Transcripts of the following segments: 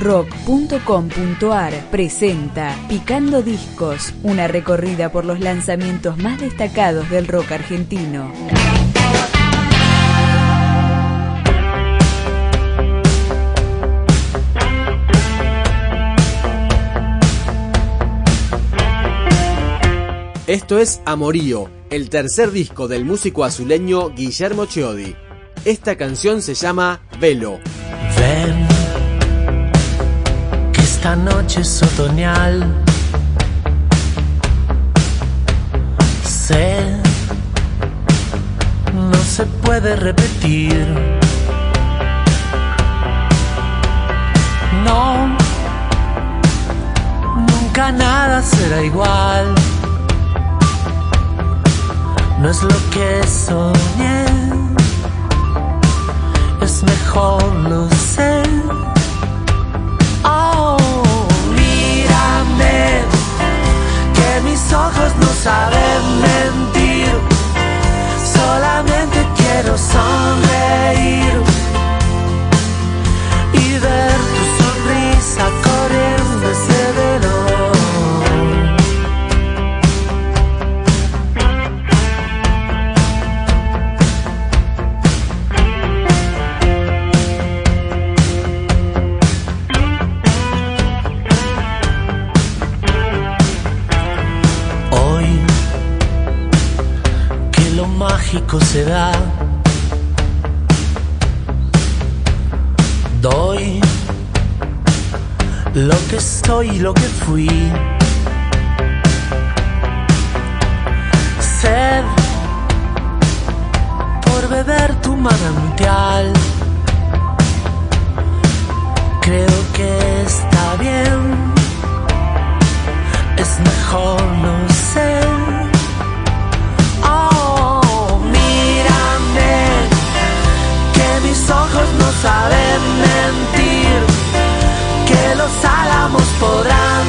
rock.com.ar presenta Picando Discos, una recorrida por los lanzamientos más destacados del rock argentino. Esto es Amorío, el tercer disco del músico azuleño Guillermo Chiodi. Esta canción se llama Velo. Ven, esta noche es otoñal. Sé, no se puede repetir. No, nunca nada será igual. No es lo que soñé, es mejor lo sé. Saben mentir. Solamente quiero sonreír mágico se da, doy lo que soy lo que fui. Sed por beber tu manantial. Creo que está bien es mejor no sé. Saben mentir, que los álamos podrán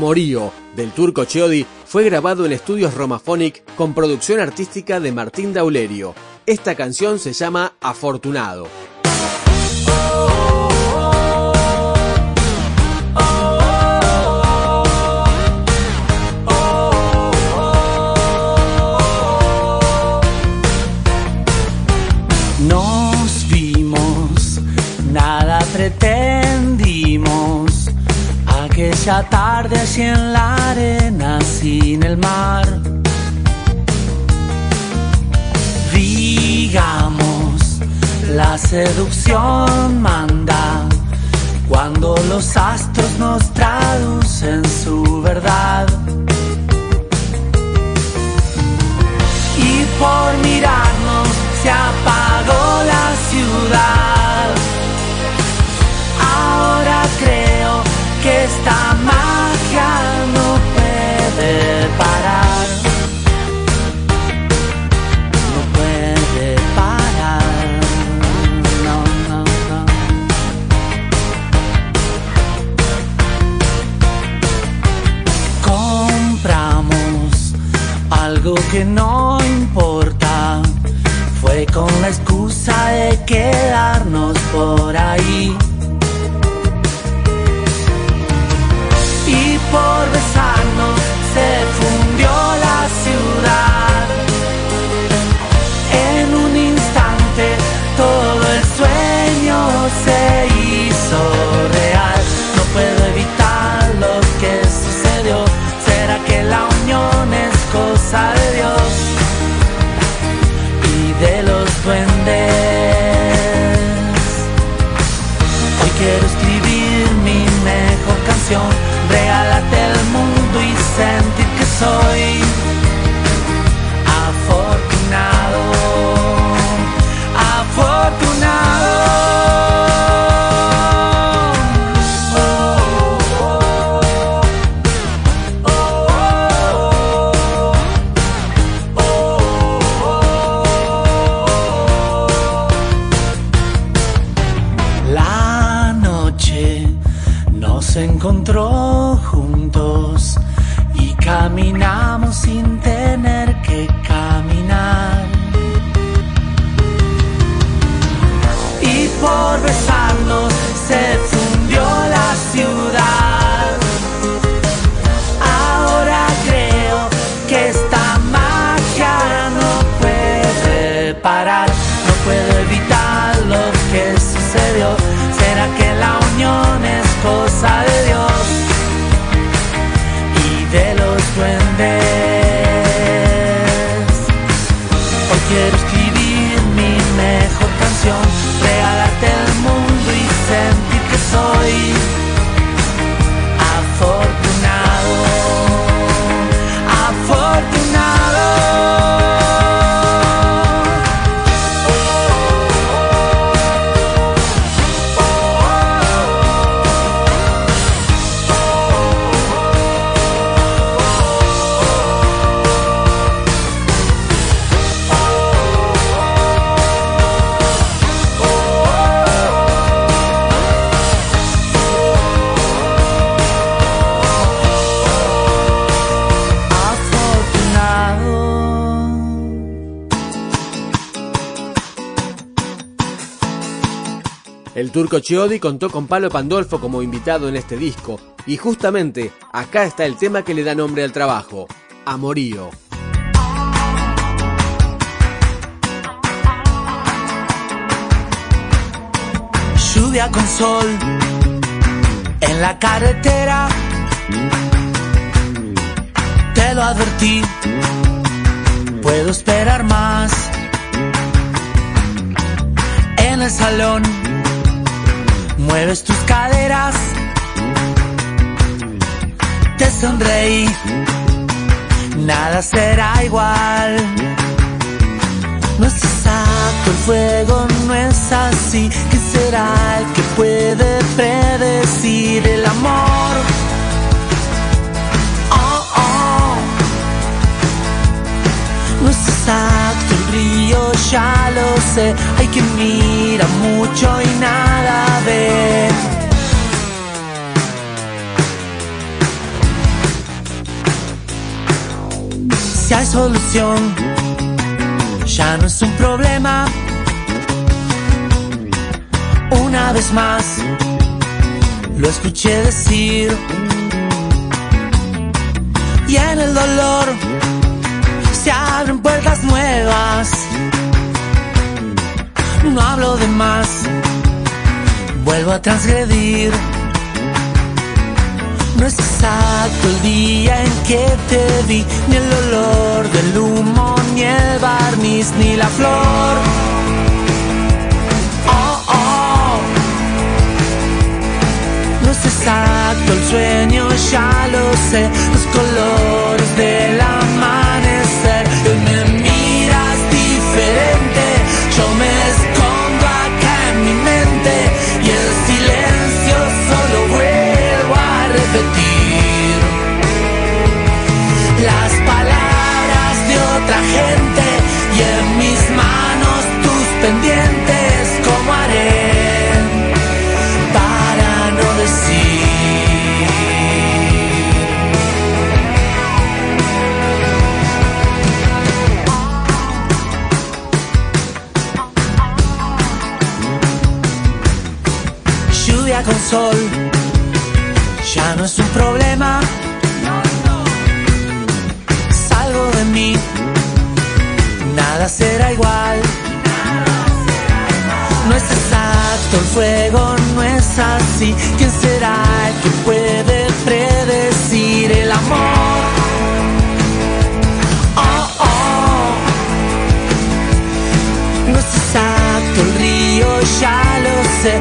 Amorío, del turco Chiodi, fue grabado en estudios Romaphonic con producción artística de Martín Daulerio. Esta canción se llama Afortunado. Tarde en la arena sin el mar. Digamos, la seducción manda cuando los astros nos traducen su verdad. Algo que no importa. Fue con la excusa de quedarnos por ahí. y por El turco Chiodi contó con Palo Pandolfo como invitado en este disco, y justamente acá está el tema que le da nombre al trabajo, Amorío. Lluvia con sol en la carretera. Te lo advertí, puedo esperar más. En el salón mueves tus caderas. Te sonreí, nada será igual. No es exacto el fuego, no es así. ¿Qué será el que puede río, ya lo sé. Hay quien mira mucho y nada ve. Si hay solución ya no es un problema. Una vez más, lo escuché decir. Y en el dolor se abren puertas nuevas. No hablo de más, vuelvo a transgredir. No es exacto el día en que te vi, ni el olor del humo, ni el barniz, ni la flor. Oh, oh. No es exacto el sueño, ya lo sé, los colores el fuego, no es así. ¿Quién será el que puede predecir el amor? Oh, oh. No es exacto el río, ya lo sé,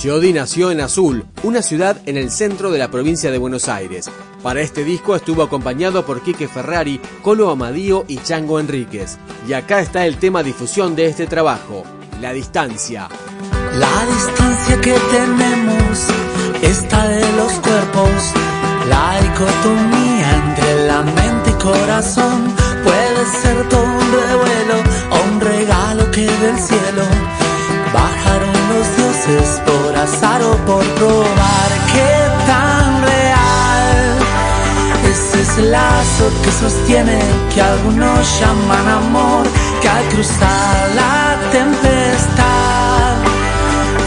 Chiodi nació en Azul, una ciudad en el centro de la provincia de Buenos Aires. Para este disco estuvo acompañado por Quique Ferrari, Colo Amadío y Chango Enríquez. Y acá está el tema difusión de este trabajo, La Distancia. La distancia que tenemos está de los cuerpos. La dicotomía entre la mente y corazón puede ser por probar qué tan real es ese lazo que sostiene que algunos llaman amor que al cruzar la tempestad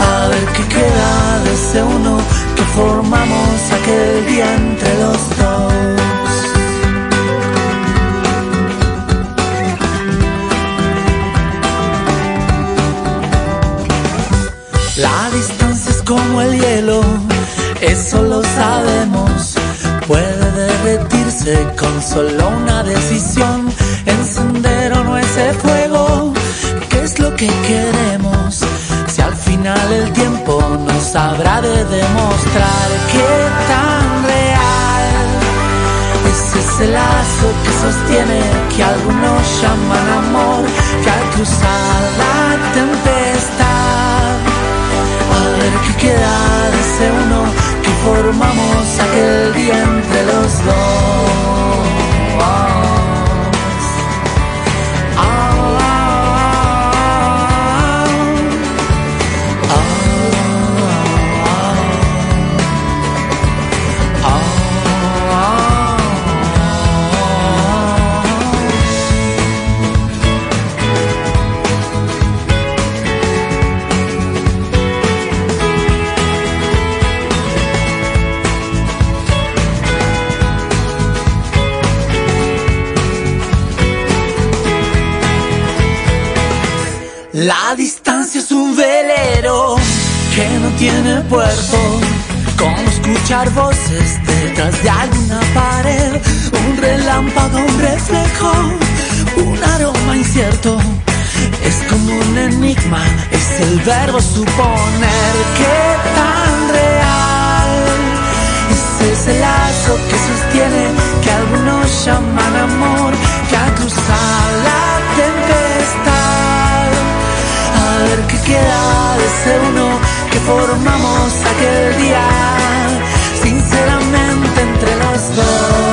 a ver qué queda de ese uno que formamos aquel día entre los dos. El hielo, eso lo sabemos. Puede derretirse con solo una decisión, encender o no ese fuego. ¿Qué es lo que queremos? Si al final el tiempo nos habrá de demostrar qué tan real es ese lazo que sostiene que algunos llaman amor, que al cruzar la tempestad a ver qué queda ese uno que formamos aquel día entre los dos. Como escuchar voces detrás de alguna pared. Un relámpago, un reflejo, un aroma incierto. Es como un enigma, es el verbo suponer que tan real es ese lazo que sostiene que algunos llaman amor, que al cruzar la tempestad, ver qué queda de ese uno que formamos aquel día, sinceramente entre los dos.